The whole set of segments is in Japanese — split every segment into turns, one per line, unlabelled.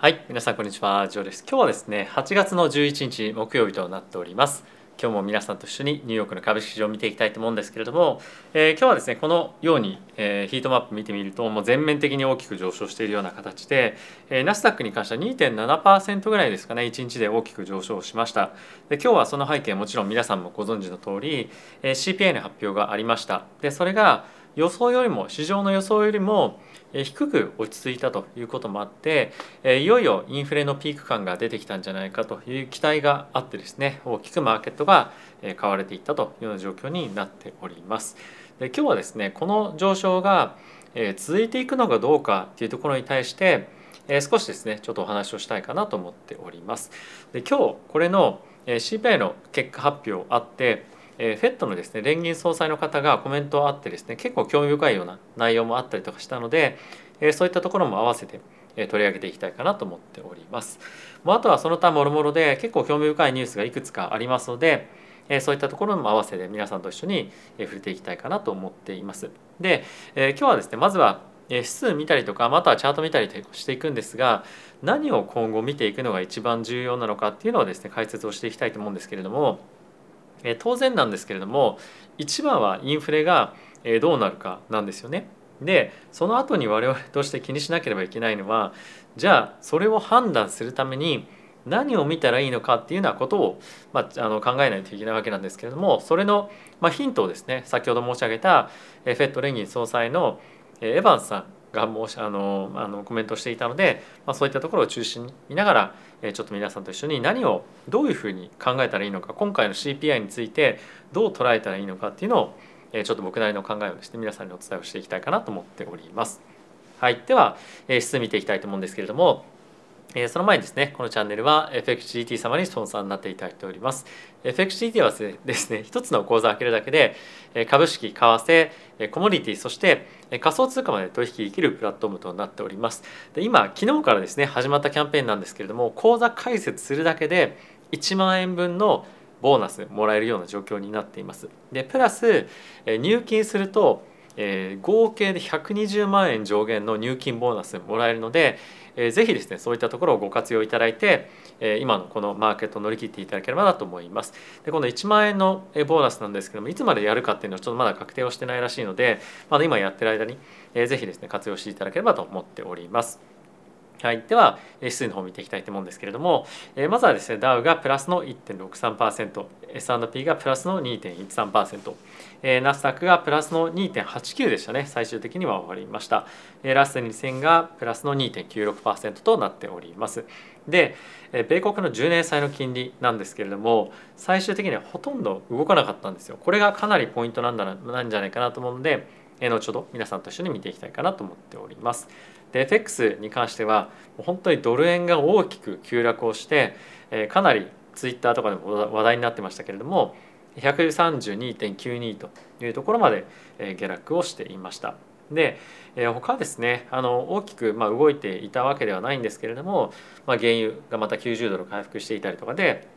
はい皆さんこんにちはジョーです。今日はですね8月の11日木曜日となっております。今日も皆さんと一緒にニューヨークの株式市場を見ていきたいと思うんですけれども、えー、今日はですねこのように、えー、ヒートマップ見てみるともう全面的に大きく上昇しているような形で、えー、ナスダックに関しては2.7%ぐらいですかね1日で大きく上昇しました。で今日はその背景もちろん皆さんもご存知の通り、えー、CPI の発表がありました。でそれが予想よりも市場の予想よりも低く落ち着いたということもあっていよいよインフレのピーク感が出てきたんじゃないかという期待があってですね大きくマーケットが買われていったというような状況になっております。で今日はですねこの上昇が続いていくのかどうかというところに対して少しですねちょっとお話をしたいかなと思っております。で今日これの CPI の結果発表あってえー、フェットのですね連銀総裁の方がコメントあってですね結構興味深いような内容もあったりとかしたので、え、そういったところも合わせて、え、取り上げていきたいかなと思っております。もうあとはその他もろもろで結構興味深いニュースがいくつかありますので、え、そういったところも合わせて皆さんと一緒に触れていきたいかなと思っています。で、え、今日はですねまずは指数見たりとかまたはチャート見たりしていくんですが何を今後見ていくのが一番重要なのかっていうのをですね解説をしていきたいと思うんですけれどもえ当然なんですけれども一番はインフレがどうなるかなんですよね。でその後に我々として気にしなければいけないのはじゃあそれを判断するために何を見たらいいのかっていうようなことを、まあ、あの考えないといけないわけなんですけれどもそれの、まあ、ヒントをですね先ほど申し上げた FED 連銀総裁のエヴァンスさんが申しあのあのコメントしていたので、まあ、そういったところを中心に見ながらちょっと皆さんと一緒に何をどういうふうに考えたらいいのか今回の CPI についてどう捉えたらいいのかっていうのをちょっと僕なりの考えをして皆さんにお伝えをしていきたいかなと思っております。はい、では質見ていきたいと思うんですけれどもえその前にですね、このチャンネルは FXGT 様にスポンサーになっていただいております。FXGT はですね、一つの口座を開けるだけで、株式、為替、コモディティ、そして仮想通貨まで取引できるプラットフォームとなっております。で今、昨日からですね、始まったキャンペーンなんですけれども、口座開設するだけで1万円分のボーナスもらえるような状況になっています。で、プラス入金すると、えー、合計で120万円上限の入金ボーナスもらえるので、えー、ぜひですねそういったところをご活用いただいて、えー、今のこのマーケットを乗り切っていただければなと思います。でこの1万円のボーナスなんですけどもいつまでやるかっていうのはちょっとまだ確定をしてないらしいのでまだ今やってる間に、えー、ぜひですね活用していただければと思っております。はい、では指数の方を見ていきたいと思うんですけれども、えー、まずはですねダウがプラスの 1.63%S&P がプラスの2.13%、えー、ナスダックがプラスの2.89でしたね最終的には終わりました、えー、ラスト2000がプラスの2.96%となっております。で米国の10年債の金利なんですけれども最終的にはほとんど動かなかったんですよ。これがかなりポイントなんだなんじゃないかなと思うので後ほど皆さんと一緒に見ていきたいかなと思っております。で FX に関しては本当にドル円が大きく急落をして、えかなりツイッターとかでも話題になってましたけれども132.92というところまで下落をしていました。で他ですねあの大きくま動いていたわけではないんですけれども、まあ、原油がまた90ドル回復していたりとかで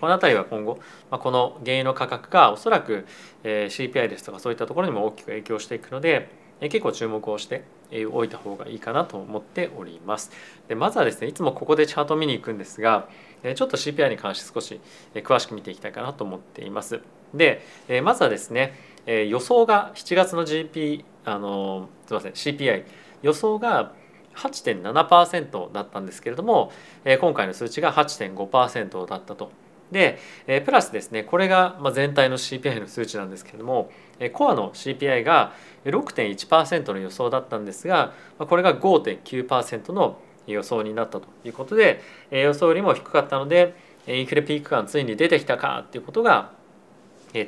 この辺りは今後、ま、この原油の価格がおそらく CPI ですとかそういったところにも大きく影響していくので結構注目をしておいた方がいいかなと思っております。でまずはですねいつもここでチャートを見に行くんですがちょっと CPI に関して少し詳しく見ていきたいかなと思っています。でまずはですね予想が7月の GP あのすみません CPI 予想が8.7%だったんですけれども今回の数値が8.5%だったと。でえプラスですねこれが全体の CPI の数値なんですけれどもコアの CPI が6.1%の予想だったんですがこれが5.9%の予想になったということで予想よりも低かったのでインフレピーク感ついに出てきたかっていうことが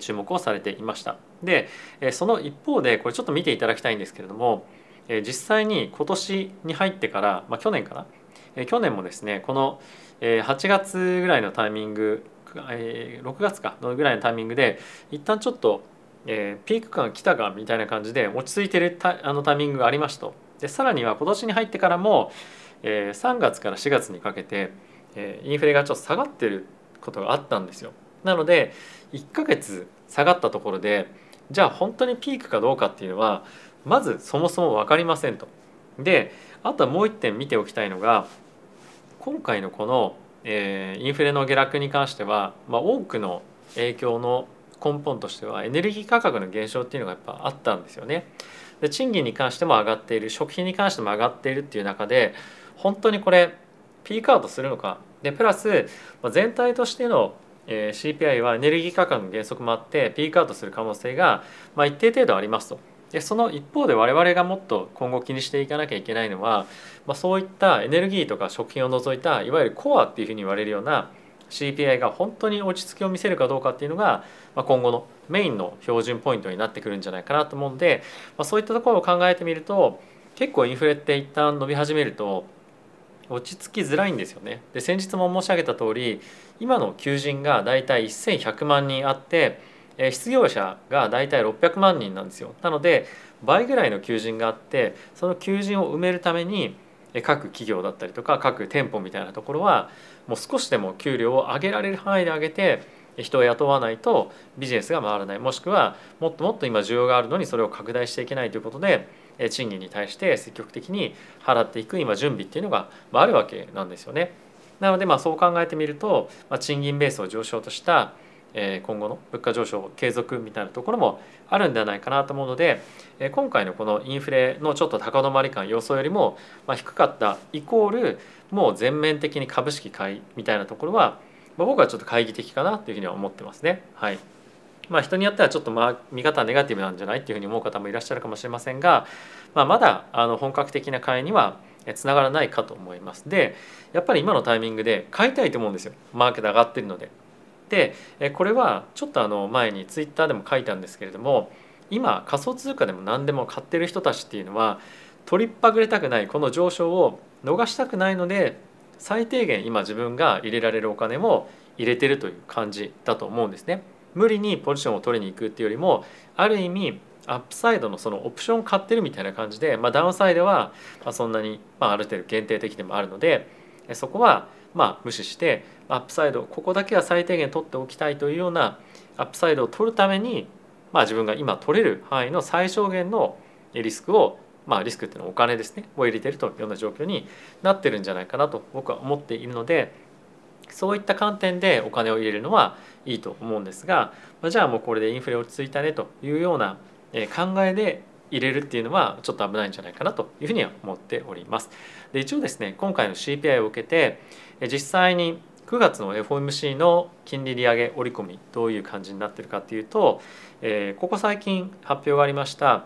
注目をされていました。でその一方でこれちょっと見ていただきたいんですけれども実際に今年に入ってから、まあ、去年かな去年もですねこのえ8月ぐらいのタイミングえ6月かのぐらいのタイミングで一旦ちょっとえー、ピーク感来たかみたいな感じで落ち着いてるタあのタイミングがありましたでさらには今年に入ってからも、えー、3月から4月にかけて、えー、インフレがちょっと下がってることがあったんですよなので1ヶ月下がったところでじゃあ本当にピークかどうかっていうのはまずそもそも分かりませんと。であとはもう一点見ておきたいのが今回のこの、えー、インフレの下落に関しては、まあ、多くの影響の根本としてはエネルギー価格の減少っていうのがやっぱあったんですよね。で賃金に関しても上がっている食品に関しても上がっているっていう中で本当にこれピークアウトするのかでプラスま全体としてのえ CPI はエネルギー価格の減速もあってピークアウトする可能性がま一定程度ありますと。でその一方で我々がもっと今後気にしていかなきゃいけないのは、まあ、そういったエネルギーとか食品を除いたいわゆるコアっていうふうに言われるような CPI が本当に落ち着きを見せるかどうかっていうのが、まあ、今後のメインの標準ポイントになってくるんじゃないかなと思うんで、まあ、そういったところを考えてみると結構インフレって一旦伸び始めると落ち着きづらいんですよね。で先日も申し上げた通り今の求人がだいたい1100万人あって失業者がだいたい600万人なんですよ。なので倍ぐらいの求人があってその求人を埋めるために各企業だったりとか各店舗みたいなところはもう少しでも給料を上げられる範囲で上げて人を雇わないとビジネスが回らないもしくはもっともっと今需要があるのにそれを拡大していけないということで賃金に対して積極的に払っていく今準備っていうのがあるわけなんですよね。なのでまあそう考えてみると賃金ベースを上昇とした今後の物価上昇継続みたいなところもあるんではないかなと思うので今回のこのインフレのちょっと高止まり感予想よりも低かったイコールもう全面的に株式買いみたいなところは僕はちょっと懐疑的かなというふうには思ってますね。はいまあ、人によってはちょっとまあ見方はネガティブなんじゃないっていうふうに思う方もいらっしゃるかもしれませんが、まあ、まだあの本格的な買いにはつながらないかと思います。でやっぱり今のタイミングで買いたいと思うんですよマーケット上がってるので。でこれはちょっとあの前にツイッターでも書いたんですけれども今仮想通貨でも何でも買ってる人たちっていうのは取りっぱぐれたくないこの上昇を逃したくないので最低限今自分が入れられるお金も入れてるという感じだと思うんですね。無理にポジションを取りに行くっていうよりもある意味アップサイドのそのオプションを買ってるみたいな感じで、まあ、ダウンサイドはそんなに、まあ、ある程度限定的でもあるのでそこはまあ無視してアップサイドここだけは最低限取っておきたいというようなアップサイドを取るために、まあ、自分が今取れる範囲の最小限のリスクをまあリスクっていうのはお金ですねを入れてるというような状況になってるんじゃないかなと僕は思っているのでそういった観点でお金を入れるのはいいと思うんですがじゃあもうこれでインフレ落ち着いたねというような考えで入れるっていうのはちょっと危ないんじゃないかなというふうには思っております。で一応ですね今回の CPI を受けて実際に9月の FOMC の金利利上げ織り込みどういう感じになってるかというと、えここ最近発表がありました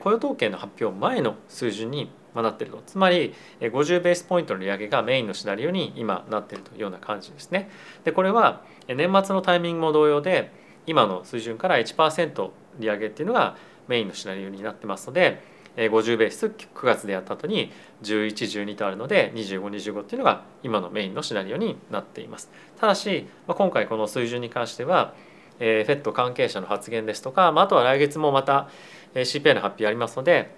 雇用統計の発表前の水準になっているとつまり50ベースポイントの利上げがメインのシナリオに今なっているというような感じですね。でこれは年末のタイミングも同様で今の水準から1%利上げっていうのがメインのシナリオになってますので50ベース9月でやった後に1112とあるので2525っていうのが今のメインのシナリオになっています。ただし今回この水準に関しては FED 関係者の発言ですとかあとは来月もまた CPI の発表ありますので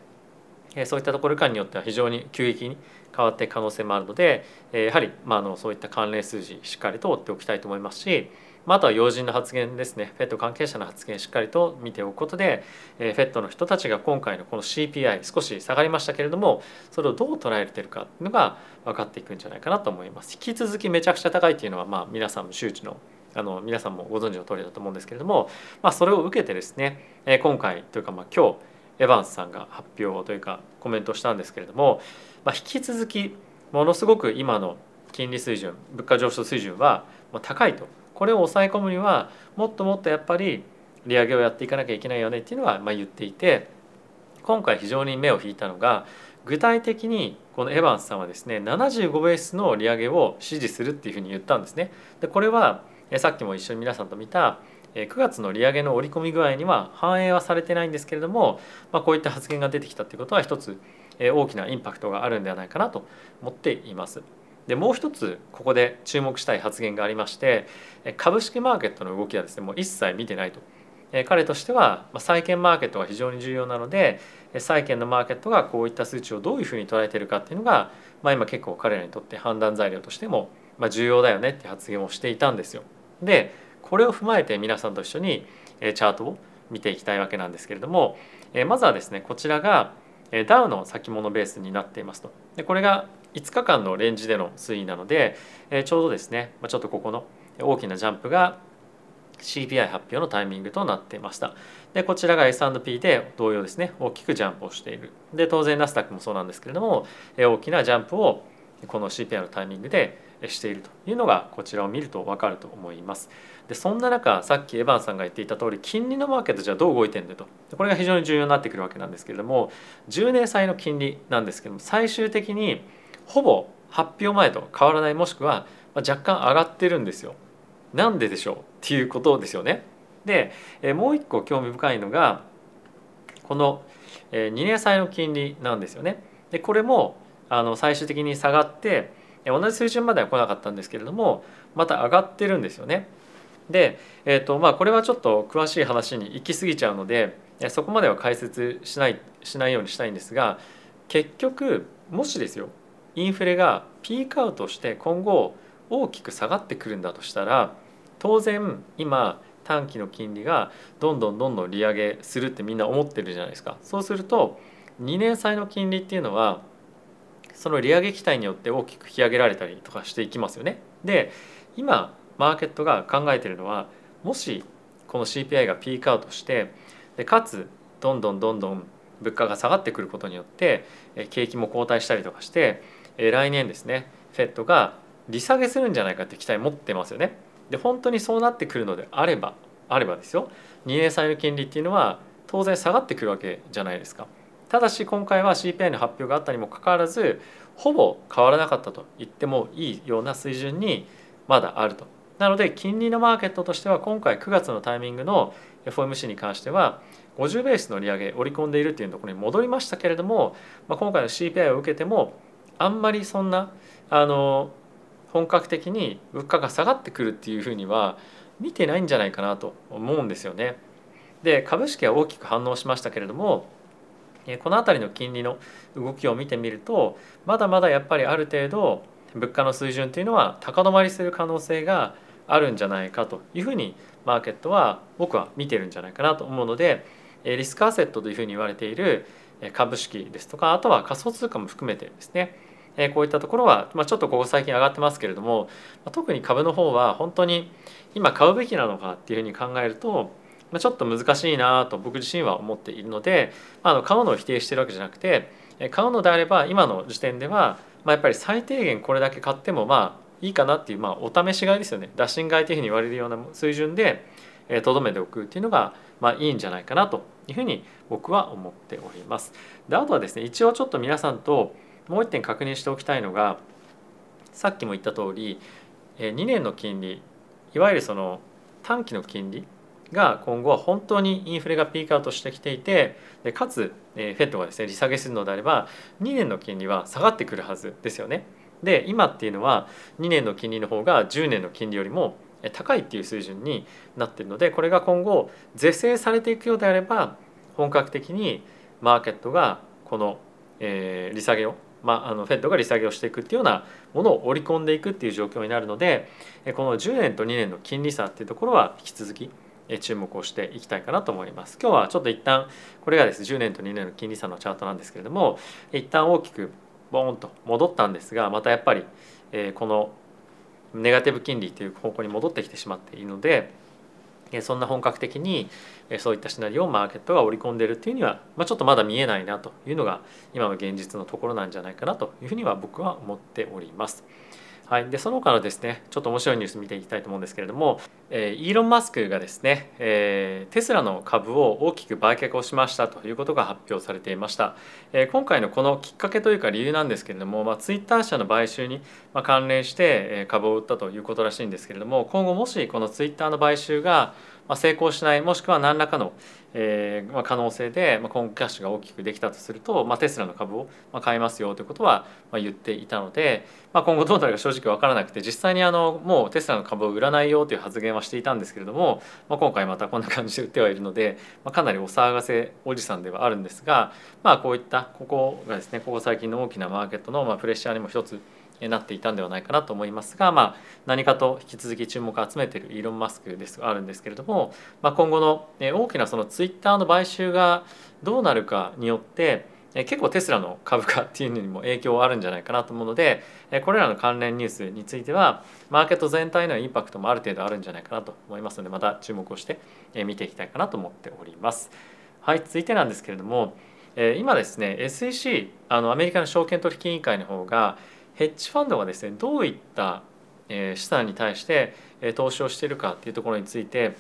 そういったところ間によっては非常に急激に変わっていく可能性もあるのでやはりまああのそういった関連数字しっかりと追っておきたいと思いますしまあ、あとは要人の発言ですね FED 関係者の発言しっかりと見ておくことで FED の人たちが今回のこの CPI 少し下がりましたけれどもそれをどう捉えてるかっていうのが分かっていくんじゃないかなと思います。引き続きめちゃくちゃ高いっていうのはまあ皆さんも周知のあの皆さんもご存知の通りだと思うんですけれども、まあ、それを受けてですね今回というかまあ今日エヴァンスさんが発表というかコメントしたんですけれども、まあ、引き続きものすごく今の金利水準物価上昇水準は高いとこれを抑え込むにはもっともっとやっぱり利上げをやっていかなきゃいけないよねっていうのはま言っていて今回非常に目を引いたのが具体的にこのエヴァンスさんはですね75ベースの利上げを支持するっていうふうに言ったんですね。でこれはさっきも一緒に皆さんと見た9月の利上げの織り込み具合には反映はされてないんですけれども、まあ、こういった発言が出てきたということは一つ大きなインパクトがあるんではないかなと思っています。でもう一つここで注目したい発言がありまして株式マーケットの動きはですねもう一切見てないと。彼としては債券マーケットが非常に重要なので債券のマーケットがこういった数値をどういうふうに捉えているかっていうのが、まあ、今結構彼らにとって判断材料としても重要だよねって発言をしていたんですよ。でこれを踏まえて皆さんと一緒にチャートを見ていきたいわけなんですけれどもまずはですねこちらがダウの先物ベースになっていますとでこれが5日間のレンジでの推移なので、えちょうどですね、まちょっとここの大きなジャンプが CPI 発表のタイミングとなっていました。でこちらが S&P で同様ですね大きくジャンプをしている。で当然ナスダックもそうなんですけれども大きなジャンプをこの CPI のタイミングでしているというのがこちらを見ると分かると思います。でそんな中さっきエヴァンさんが言っていた通り金利のマーケットじゃどう動いてるんだと。これが非常に重要になってくるわけなんですけれども10年債の金利なんですけども最終的にほぼ発表前と変わらないもしくは若干上がってるんですよ。なんででしょう？っていうことですよね。でもう一個興味深いのがこの2年債の金利なんですよね。でこれもあの最終的に下がって同じ水準までは来なかったんですけれどもまた上がってるんですよね。で、えーとまあ、これはちょっと詳しい話に行き過ぎちゃうのでそこまでは解説しないしないようにしたいんですが結局もしですよインフレがピークアウトして今後大きく下がってくるんだとしたら当然今短期の金利がどんどんどんどん利上げするってみんな思ってるじゃないですか。そうすると2年債の金利っていうのはその利上げ期待によって大きく引き上げられたりとかしていきますよね。で今マーケットが考えてるのはもしこの CPI がピークアウトしてでかつどんどんどんどん物価が下がってくることによって景気も後退したりとかして来年ですね FED が利下げするんじゃないかって期待持ってますよね。で本当にそうなってくるのであればあればですよ2年債の金利っていうのは当然下がってくるわけじゃないですか。ただし今回は CPI の発表があったにもかかわらずほぼ変わらなかったと言ってもいいような水準にまだあると。なので金利のマーケットとしては今回9月のタイミングの FOMC に関しては50ベースの利上げ織り込んでいるというところに戻りましたけれども、まあ、今回の CPI を受けてもあんまりそんなあの本格的に物価が下がってくるっていうふうには見てないんじゃないかなと思うんですよね。で株式は大きく反応しましたけれどもこの辺りの金利の動きを見てみるとまだまだやっぱりある程度物価の水準というのは高止まりする可能性があるんじゃないかというふうにマーケットは僕は見てるんじゃないかなと思うのでリスクアセットというふうに言われている株式ですとかあとは仮想通貨も含めてですねえこういったところは、まあ、ちょっとここ最近上がってますけれどもま特に株の方は本当に今買うべきなのかっていうふうに考えるとまちょっと難しいなと僕自身は思っているのでまあの買うのを否定してるわけじゃなくて買うのであれば今の時点では、ま、やっぱり最低限これだけ買ってもまあいいかなっていう、まあ、お試し買いですよね打診買いというふうに言われるような水準でとどめておくっていうのが、まあ、いいんじゃないかなというふうに僕は思っております。であとはですね一応ちょっと皆さんともう一点確認しておきたいのがさっきも言った通り2年の金利いわゆるその短期の金利が今後は本当にインフレがピークアウトしてきていてでかつ FED がですね利下げするのであれば2年の金利は下がってくるはずですよね。で今っていうのは2年の金利の方が10年の金利よりも高いっていう水準になってるのでこれが今後是正されていくようであれば本格的にマーケットがこの、えー、利下げを、まあ、あのフェットが利下げをしていくっていうようなものを織り込んでいくっていう状況になるのでこの10年と2年の金利差っていうところは引き続き注目をしていきたいかなと思います。今日はちょっと一旦これがですね10年と2年の金利差のチャートなんですけれども一旦大きくボーンと戻ったんですがまたやっぱりこのネガティブ金利という方向に戻ってきてしまっているのでそんな本格的にそういったシナリオをマーケットが織り込んでいるっていうには、ま、ちょっとまだ見えないなというのが今の現実のところなんじゃないかなというふうには僕は思っております。はい、でその他のですねちょっと面白いニュース見ていきたいと思うんですけれども、えー、イーロン・マスクがですね、えー、テスラの株を大きく売却をしましたということが発表されていました、えー、今回のこのきっかけというか理由なんですけれども、まあ、ツイッター社の買収に関連して株を売ったということらしいんですけれども今後もしこのツイッターの買収がま成功しないもしくは何らかのえーまあ、可能性で、まあ、今後キャッシュが大きくできたとすると、まあ、テスラの株を買いますよということは、ま、言っていたので、まあ、今後どうなるか正直分からなくて実際にあのもうテスラの株を売らないよという発言はしていたんですけれども、まあ、今回またこんな感じで売ってはいるので、まあ、かなりお騒がせおじさんではあるんですが、まあ、こういったここがですねここ最近の大きなマーケットの、まあ、プレッシャーにも一つなっていたんではないかなと思いますが、まあ、何かと引き続き注目を集めているイーロン・マスクですあるんですけれども、まあ、今後の大きなそのツイッターの買収がどうなるかによって結構テスラの株価っていうのにも影響はあるんじゃないかなと思うのでこれらの関連ニュースについてはマーケット全体のインパクトもある程度あるんじゃないかなと思いますのでまた注目をして見ていきたいかなと思っております。はい続いてなんですけれども今ですね SEC あのアメリカの証券取引委員会の方がヘッジファンドがですねどういった資産に対して投資をしているかっていうところについて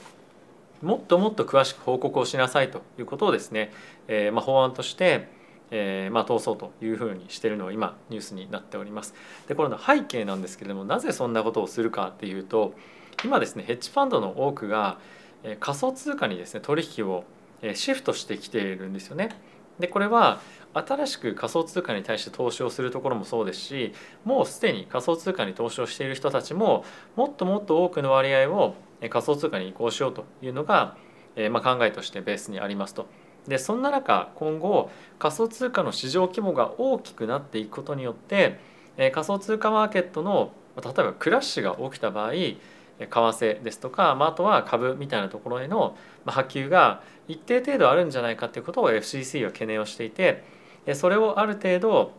もっともっと詳しく報告をしなさいということをですね、えー、まあ、法案として、えー、まあ、通そうというふうにしているのが今ニュースになっております。でこれの背景なんですけれどもなぜそんなことをするかっていうと今ですねヘッジファンドの多くが仮想通貨にですね取引をシフトしてきているんですよね。でこれは新しく仮想通貨に対して投資をするところもそうですしもうすでに仮想通貨に投資をしている人たちももっともっと多くの割合を仮想通貨に移行しようというのが、えま、考えとしてベースにありますと。でそんな中今後仮想通貨の市場規模が大きくなっていくことによって、え仮想通貨マーケットの例えばクラッシュが起きた場合為替ですとか、まあ、あとは株みたいなところへの波及が一定程度あるんじゃないかということを FCC は懸念をしていてそれをある程度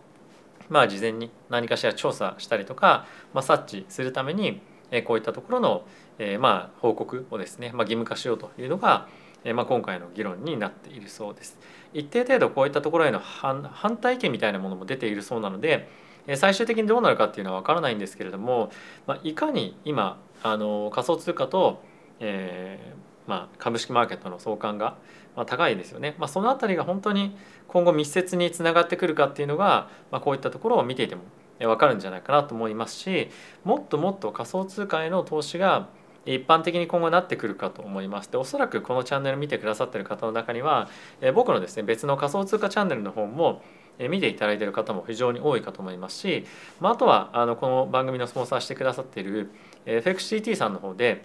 まあ事前に何かしら調査したりとか、まあ、察知するためにこういったところのえ、まあ報告をですね、まあ、義務化しようというのが、え、まあ今回の議論になっているそうです。一定程度こういったところへの反反対意見みたいなものも出ているそうなので最終的にどうなるかっていうのは分からないんですけれども、まあ、いかに今あの仮想通貨と、えーまあ、株式マーケットの相関が、まあ、高いですよね、まあ、その辺りが本当に今後密接につながってくるかっていうのが、まあ、こういったところを見ていても分かるんじゃないかなと思いますしもっともっと仮想通貨への投資が一般的に今後なってくるかと思います。でおそらくこのチャンネル見てくださってる方の中には、僕のですね別の仮想通貨チャンネルの方も見ていただいている方も非常に多いかと思いますし、まあ、あとはあのこの番組のスポンサーしてくださっている FXCT さんの方で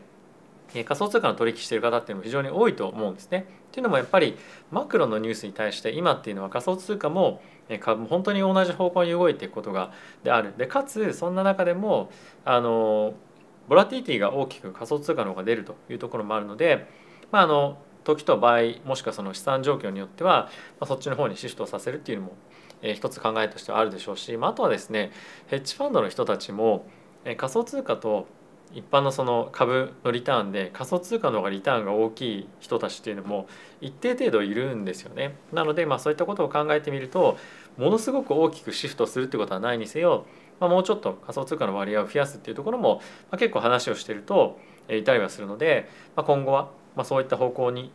仮想通貨の取引している方っていうのも非常に多いと思うんですね。っていうのもやっぱりマクロのニュースに対して今っていうのは仮想通貨も株も本当に同じ方向に動いていくことがであるでかつそんな中でもあのボラティティが大きく仮想通貨の方が出るというところもあるので、まあ、あの時と場合もしくはその資産状況によっては、まあ、そっちの方にシフトさせるっていうのも、えー、一つ考えとしてはあるでしょうし、まあ、あとはですねヘッジファンドの人たちも、え、仮想通貨と一般のその株のリターンで仮想通貨の方がリターンが大きい人たちっていうのも一定程度いるんですよね。なのでまあそういったことを考えてみるとものすごく大きくシフトするってことはないにせよまあ、もうちょっと仮想通貨の割合を増やすっていうところも、ま、結構話をしているといたりはするので、まあ、今後はまそういった方向に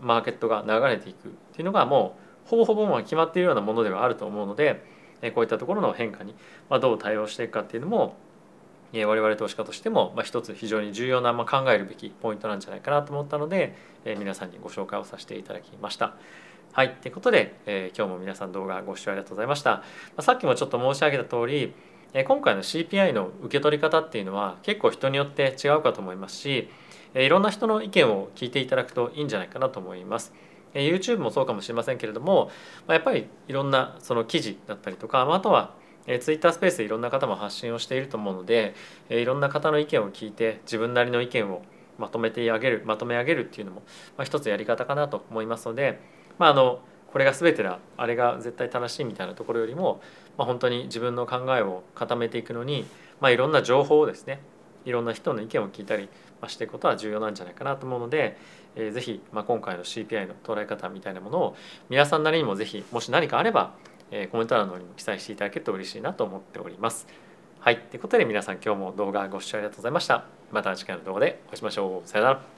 マーケットが流れていくっていうのがもうほぼほぼ決まっているようなものではあると思うのでこういったところの変化にどう対応していくかっていうのも我々投資家としても一つ非常に重要な考えるべきポイントなんじゃないかなと思ったので皆さんにご紹介をさせていただきました。はい、ということで、え、今日も皆さん動画ご視聴ありがとうございました。まあ、さっきもちょっと申し上げた通り今回の CPI の受け取り方っていうのは結構人によって違うかと思いますしいろんな人の意見を聞いていただくといいんじゃないかなと思います。YouTube もそうかもしれませんけれどもやっぱりいろんなその記事だったりとかあとは Twitter スペースでいろんな方も発信をしていると思うのでえいろんな方の意見を聞いて自分なりの意見をまとめてあげるまとめ上げるっていうのも、まあ、一つやり方かなと思いますので、まあ、あのこれが全てだあれが絶対正しいみたいなところよりも、まあ、本当に自分の考えを固めていくのに、まあ、いろんな情報をですねいろんな人の意見を聞いたりしていくことは重要なんじゃないかなと思うので、えー、ぜひ、まあ、今回の CPI の捉え方みたいなものを皆さんなりにもぜひもし何かあれば、えー、コメント欄の方にも記載していただけると嬉しいなと思っております。はい。ということで皆さん今日も動画ご視聴ありがとうございました。また次回の動画でお会いしましょう。さよなら。